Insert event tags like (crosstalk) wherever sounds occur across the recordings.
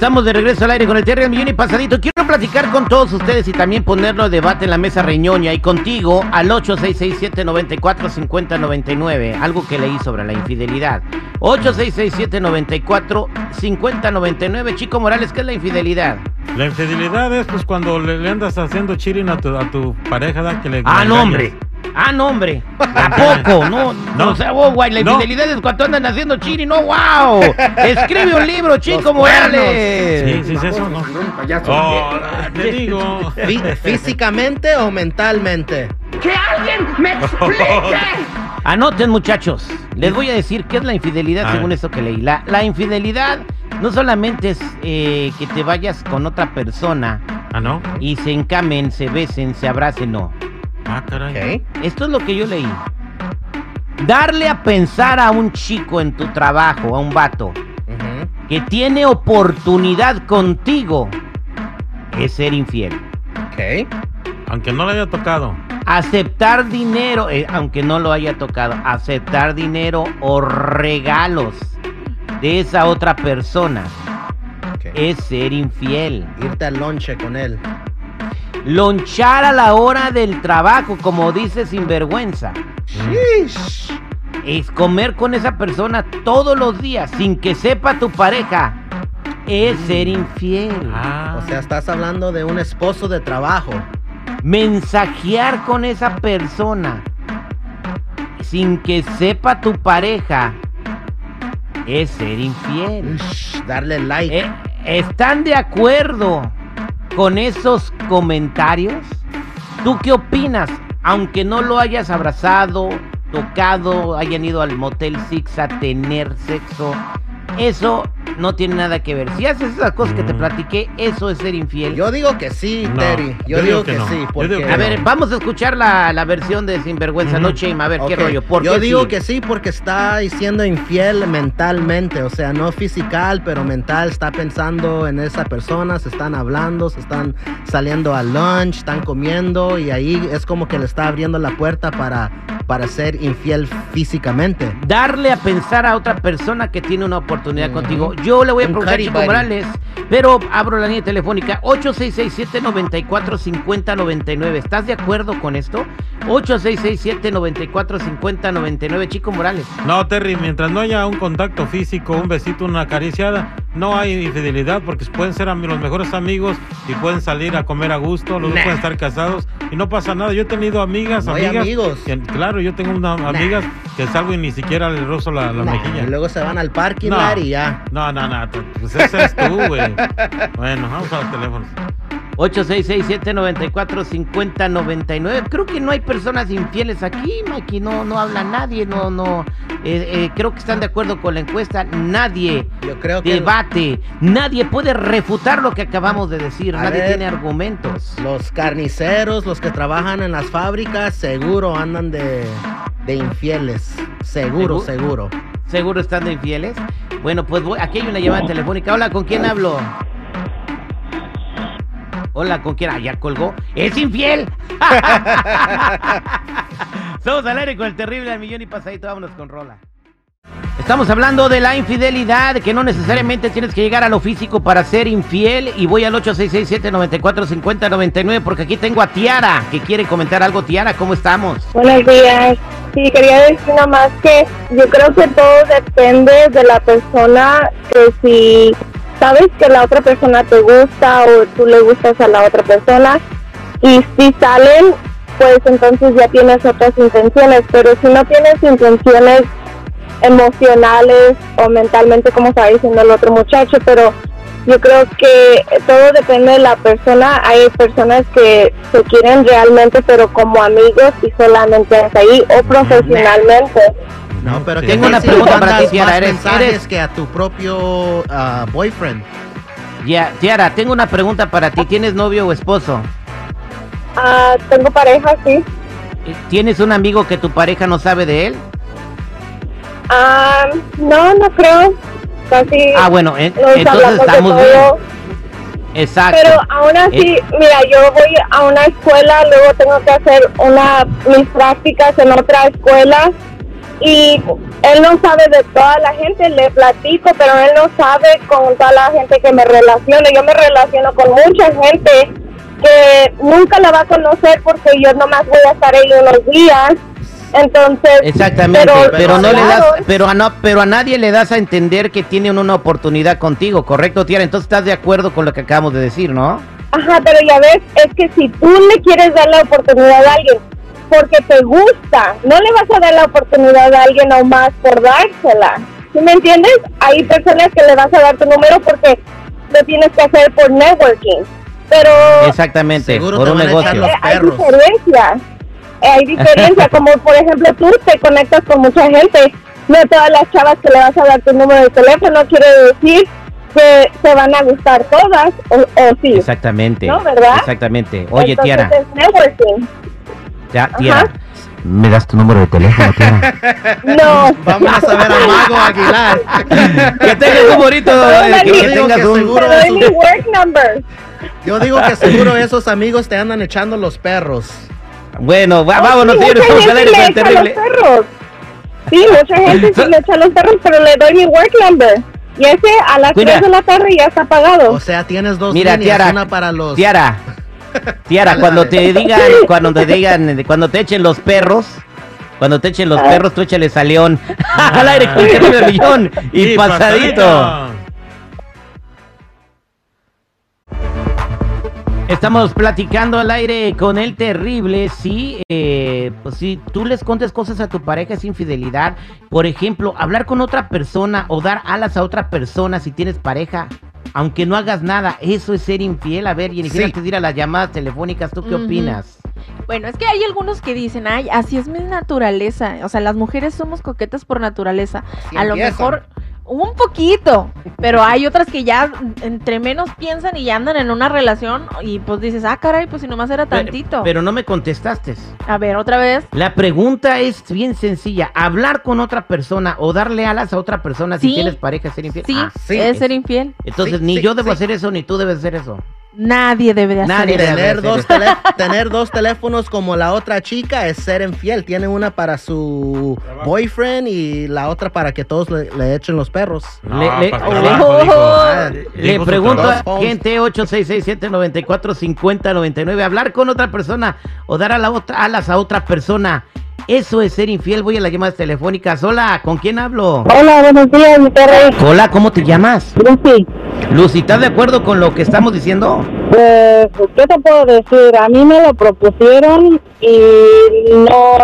Estamos de regreso al aire con el Terry Millón y Pasadito. Quiero platicar con todos ustedes y también ponerlo a debate en la mesa reñoña y contigo al 8667-945099. Algo que leí sobre la infidelidad. 8667-945099. Chico Morales, ¿qué es la infidelidad? La infidelidad es pues cuando le, le andas haciendo cheating a tu, a tu pareja, ¿da? Que le Ah, no, hombre. Ah, no, hombre. ¿A poco? No, (laughs) no. No. O sea, oh, guay, la No. infidelidad es cuando andan haciendo chiri. No, wow. Escribe un libro, Chico Morales. Sí, sí, es eso, ¿no? Oh, te digo. Fí- ¿Físicamente o mentalmente? (laughs) Anoten muchachos, les voy a decir qué es la infidelidad A según ver. esto que leí. La, la infidelidad no solamente es eh, que te vayas con otra persona Ah, ¿no? y se encamen, se besen, se abracen, no. Ah, caray. Ok. Esto es lo que yo leí. Darle a pensar a un chico en tu trabajo, a un vato, que tiene oportunidad contigo, es ser infiel. Ok. Aunque no le haya tocado. Aceptar dinero, eh, aunque no lo haya tocado, aceptar dinero o regalos de esa otra persona es ser infiel. Irte al lonche con él. Lonchar a la hora del trabajo, como dice sinvergüenza. Sheesh. Es comer con esa persona todos los días sin que sepa tu pareja. Es ser infiel. Ah. O sea, estás hablando de un esposo de trabajo. Mensajear con esa persona sin que sepa tu pareja es ser infiel. Ush, darle like. Eh, ¿Están de acuerdo con esos comentarios? ¿Tú qué opinas? Aunque no lo hayas abrazado, tocado, hayan ido al Motel Six a tener sexo, eso no tiene nada que ver. Si haces esas cosas que te platiqué, eso es ser infiel. Yo digo que sí, No, Terry. Yo, yo digo, digo que, que no. sí. Porque... digo que a no. ver, vamos a escuchar la, la versión de Sinvergüenza, no Shame, a ver qué rollo. ¿Por Yo qué digo sí? que sí porque está siendo infiel mentalmente, o sea, no físical, pero mental, está pensando en esa persona, se están hablando, se están saliendo al lunch, están comiendo y ahí es como que le está abriendo la puerta para, para ser infiel físicamente. darle a pensar a otra persona que tiene una oportunidad contigo. Yo le voy a Un preguntar a Chico buddy. Morales, pero abro la línea telefónica 8667-945099. ¿Estás de acuerdo con esto? 8667-945099. Chico Morales. No, Terry, mientras no haya un contacto físico, un besito, una acariciada, no hay infidelidad porque pueden ser los mejores amigos y pueden salir a comer a gusto, los dos Nah. pueden estar casados y no pasa nada. Yo he tenido amigas, No hay amigas. amigos. que- claro, yo tengo unas amigas que salgo y ni siquiera le rozo la, la Nah, mejilla. y luego se van al parking y ya. No, no, no, pues ese eres tú, güey. Bueno, vamos a los teléfonos. 8667-945099. Creo que no hay personas infieles aquí, Mikey. No, no habla nadie. No, no. eh, eh, creo que están de acuerdo con la encuesta. Nadie Yo creo que debate. Nadie puede refutar lo que acabamos de decir. A Nadie ver. tiene argumentos. los carniceros, los que trabajan en las fábricas, seguro andan de, de infieles. Seguro, ¿Seguro? seguro. ¿Seguro están de infieles? Bueno, pues voy- aquí hay una llamada telefónica. Hola, ¿con quién hablo? Hola, ¿con quién? Ah, ya colgó. ¡Es infiel! (laughs) Somos al aire con el terrible al millón y pasadito. Vámonos con Rola. Estamos hablando de la infidelidad, que no necesariamente tienes que llegar a lo físico para ser infiel. Y voy al 8667-945099 porque aquí tengo a Tiara, que quiere comentar algo. Tiara, ¿cómo estamos? Buenos días. Sí, quería decir nada más que yo creo que todo depende de la persona, que si sabes que la otra persona te gusta o tú le gustas a la otra persona y si salen, pues entonces ya tienes otras intenciones, pero si no tienes intenciones emocionales o mentalmente, como estaba diciendo el otro muchacho, pero yo creo que todo depende de la persona. Hay personas que se quieren realmente, pero como amigos y solamente hasta ahí, o profesionalmente. No, pero Sí. ¿qué Tengo una pregunta para ti, Tiara. Eres- eres- que a tu propio ah, boyfriend. Ya, Tiara, tengo una pregunta para ti. ¿Tienes novio o esposo? Ah, tengo pareja, sí. ¿Tienes un amigo que tu pareja no sabe de él? Ah, no, no creo. Casi Ah, bueno, en- entonces estamos bien. Exacto. Pero aún así, mira, yo voy a una escuela, luego tengo que hacer una mis prácticas en otra escuela y él no sabe de toda la gente, le platico, pero él no sabe con toda la gente que me relaciono. Yo me relaciono con mucha gente que nunca la va a conocer porque yo nomás voy a estar ahí unos días. Entonces, Exactamente, pero, no le das, pero a no, pero a nadie le das a entender que tienen una oportunidad contigo, ¿correcto, Tiara? Entonces estás de acuerdo con lo que acabamos de decir, ¿no? Ajá, pero ya ves, es que si tú le quieres dar la oportunidad a alguien porque te gusta, no le vas a dar la oportunidad a alguien nomás por dársela. ¿Sí me entiendes? Hay personas que le vas a dar tu número porque lo tienes que hacer por networking. Pero Exactamente, Seguro por un negocio. eh, hay perros. diferencia. Eh, Hay diferencia, (laughs) como por ejemplo tú te conectas con mucha gente. No todas las chavas que le vas a dar tu número de teléfono quiere decir que se van a gustar todas, o, o sí. Exactamente. ¿No, verdad? Exactamente. Oye, Entonces Tiara, es networking. Ya, Ajá. Tiara, ¿me das tu número de teléfono, Tiara? (laughs) No. Vamos a ver a Mago Aguilar. (laughs) que tengas un bonito, eh, Yo que, que digo tengas que un... seguro- Te doy mi work number. Yo digo que seguro esos amigos te andan echando los perros. Bueno, va- Oh, vámonos, sí, mucha vamos al gente aire le con el echa terrible. los perros. Sí, mucha gente sí le echa los perros, pero le doy mi work number. Y ese a las Mira. 3 de la tarde ya está pagado. O sea, tienes dos Mira, líneas, Tiara, una para los... Tiara, Tiara, cuando te digan, cuando te digan, cuando te echen los perros, cuando te echen los perros, tú échales a León. (laughs) al aire con el terrible millón (laughs) y, pasadito. Estamos platicando al aire con el terrible, sí, eh, pues si tú les contes cosas a tu pareja es infidelidad. Por ejemplo, hablar con otra persona o dar alas a otra persona si tienes pareja, aunque no hagas nada, eso es ser infiel. A ver, Jennifer, Sí. antes de ir a las llamadas telefónicas, ¿tú qué opinas? Bueno, es que hay algunos que dicen, ay, así es mi naturaleza. O sea, las mujeres somos coquetas por naturaleza. A lo mejor un poquito, pero hay otras que ya entre menos piensan y ya andan en una relación y pues dices, ah, caray, pues si nomás era tantito. Pero no me contestaste. A ver, otra vez. La pregunta es bien sencilla. ¿Hablar con otra persona o darle alas a otra persona si tienes pareja es ser infiel? Sí, Ah, sí. es ser infiel. Entonces Sí, ni sí, yo debo sí. hacer eso ni tú debes hacer eso. Nadie debe de hacer Nadie eso. debe Tener dos, tener dos teléfonos como la otra chica es ser infiel. Tiene una para su boyfriend y la otra para que todos le, le echen los perros. No, Le- le- oh, trabajo, dijo. Ah, Le pregunto a gente 8667-945099. Hablar con otra persona o dar a la otra, alas a otra persona. Eso es ser infiel. Voy a las llamadas telefónicas. Hola, ¿con quién hablo? Hola, buenos días, mi perro. Hola, ¿cómo te llamas? Lucy, Lucy, ¿estás de acuerdo con lo que estamos diciendo? Pues, ¿qué te puedo decir? A mí me lo propusieron y no,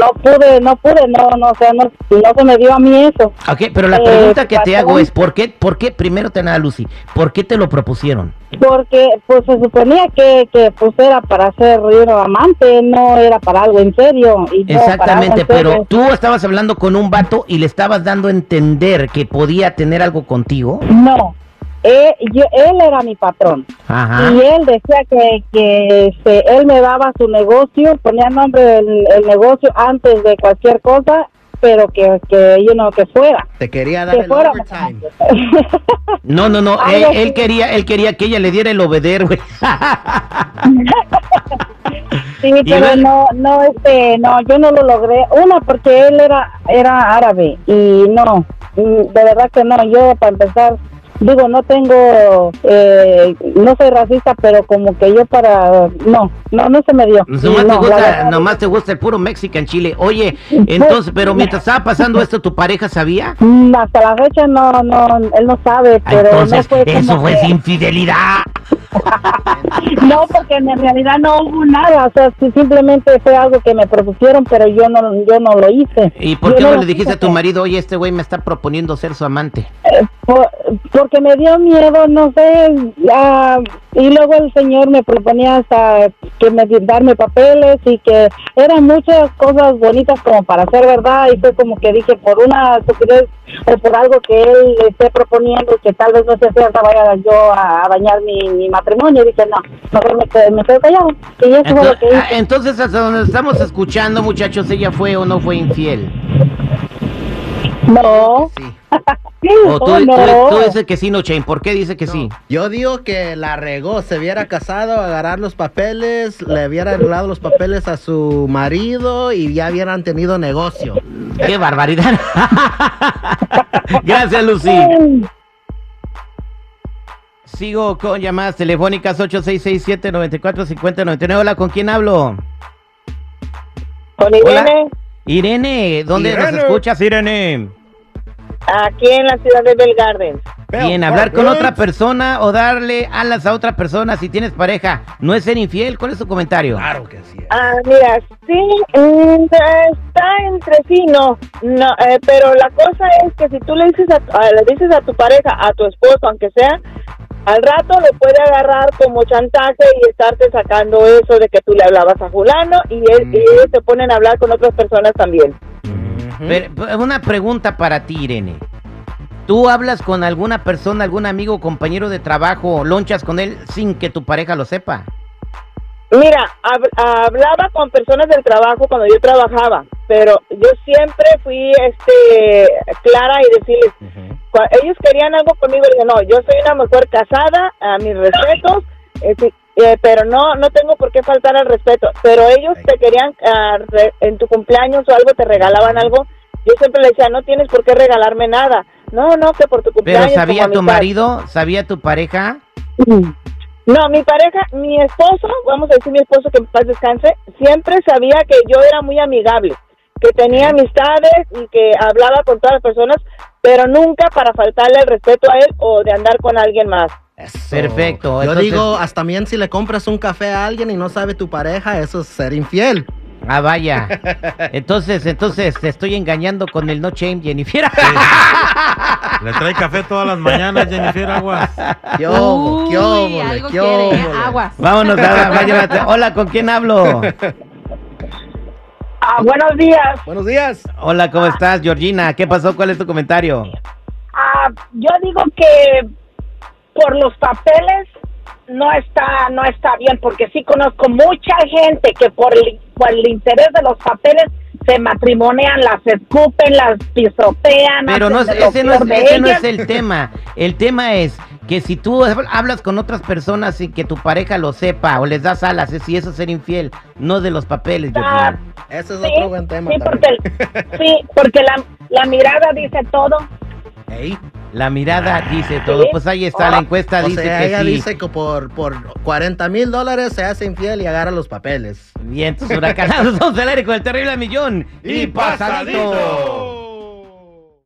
no pude, no pude, no, no, o sea, no, no se me dio a mí eso. Ok, pero la Eh, pregunta que te hago es, ¿por qué, por qué, primero te nada, Lucy, ¿por qué te lo propusieron? Porque, pues, se suponía que, que pues, era para ser un amante, no era para algo en serio. Y Exactamente, en pero serio. tú estabas hablando con un vato y le estabas dando a entender que podía tener algo contigo. No, yo, él era mi patrón. Ajá. Y él decía que, que este, él me daba su negocio, ponía el nombre del el negocio antes de cualquier cosa, pero que, que yo no, que fuera. Te quería dar Que el fuera. overtime. (laughs) No, no, no, él, quería, él quería que ella le diera el obeder, güey. (laughs) Sí, pero no, no, este, no, yo no lo logré. Una, porque él era, era árabe y no, mm, de verdad que no. Yo, para empezar, digo, no tengo, eh, no soy racista, pero como que yo para, no, no, no se me dio. nomás, te gusta, nomás te gusta el puro Mexican chile. Oye, entonces, pero mientras estaba pasando esto, ¿tu pareja sabía? Mm, Hasta la fecha no, no, él no sabe, Ah, pero Entonces, no fue eso fue que- infidelidad. (laughs) No, porque en realidad no hubo nada, o sea, simplemente fue algo que me propusieron, pero yo no, yo no lo hice. ¿Y por Yo qué no le dijiste a tu marido, oye, este güey me está proponiendo ser su amante? Eh, por- porque me dio miedo, no sé, ah, y luego el señor me proponía hasta que me darme papeles y que eran muchas cosas bonitas como para ser verdad y fue como que dije por una estupidez o por algo que él esté proponiendo que tal vez no sea cierta vaya yo a, a dañar mi, mi matrimonio y dije no, mejor me, quedé- me quedo callado y eso fue lo Entonces, que ah, hice. entonces, hasta donde estamos escuchando, muchachos, ¿ella fue o no fue infiel? No, Sí. (laughs) O tú, Oh, tú- no. tú dices que sí, no, Chain. ¿Por qué dice que sí? Yo digo que la regó, se hubiera casado, agarrar los papeles, le hubiera dado los papeles a su marido y ya hubieran tenido negocio. ¡Qué barbaridad! (laughs) Gracias, Lucy. Sigo con llamadas telefónicas 8667-945099. Hola, ¿con quién hablo? Con Hola. Irene, Irene, ¿dónde nos escuchas, Irene? aquí en la ciudad de Bell Gardens. Bien, hablar con otra persona o darle alas a otra persona si tienes pareja, ¿no es ser infiel? ¿Cuál es tu comentario? Claro que sí. Ah, mira, sí, está entre sí, no, no eh, pero la cosa es que si tú le dices a, a- le dices a tu pareja, a tu esposo, aunque sea, al rato lo puede agarrar como chantaje y estarte sacando eso de que tú le hablabas a fulano y, él, y ellos te ponen a hablar con otras personas también. Pero, pero una pregunta para ti, Irene. ¿Tú hablas con alguna persona, algún amigo, compañero de trabajo, lonchas con él sin que tu pareja lo sepa? Mira, hab- hablaba con personas del trabajo cuando yo trabajaba, pero yo siempre fui este clara y decirles, ellos querían algo conmigo, dije, no, yo soy una mujer casada, a mis respetos, eh, sí, eh, pero no no tengo por qué faltar al respeto, pero ellos te querían, ah, re- en tu cumpleaños o algo, te regalaban algo, yo siempre le decía, no tienes por qué regalarme nada, no, no, que por tu Pero cumpleaños. ¿sabía como tu amistad". marido? ¿Sabía tu pareja? No, mi pareja, mi esposo, vamos a decir mi esposo que en paz descanse, siempre sabía que yo era muy amigable, que tenía amistades y que hablaba con todas las personas, pero nunca para faltarle el respeto a él o de andar con alguien más. Eso. Perfecto, Yo entonces- digo, hasta también si le compras un café a alguien y no sabe tu pareja, eso es ser infiel. Ah, vaya. Entonces, entonces te estoy engañando con el no shame, Jennifer. Le trae café todas las mañanas, Jennifer Aguas. ¿Qué hubo? ¿Qué Uy, algo ¿Qué quiere, hubo? Aguas. Vámonos ahora, vaya, Hola, ¿con quién hablo? Ah, buenos días. Buenos días. Hola, ¿cómo estás, Georgina? ¿Qué pasó? ¿Cuál es tu comentario? Ah, yo digo que por los papeles no está no está bien porque sí conozco mucha gente que por el, por el interés de los papeles se matrimonian, las escupen, las pisotean. Pero no, ese, no es, ese no es el tema. El tema es que si tú hablas con otras personas y que tu pareja lo sepa o les das alas, es si eso es ser infiel, no de los papeles, Ah, Georgina. Ese es sí, otro buen tema sí, también. porque, sí, porque la, la mirada dice todo. Ey, La mirada dice todo. Pues ahí está, la encuesta o dice sea, que ella sí. dice que por, por 40 mil dólares se hace infiel y agarra los papeles. Vientos huracanados, (laughs) vamos al aire con el terrible millón. Y pasadito.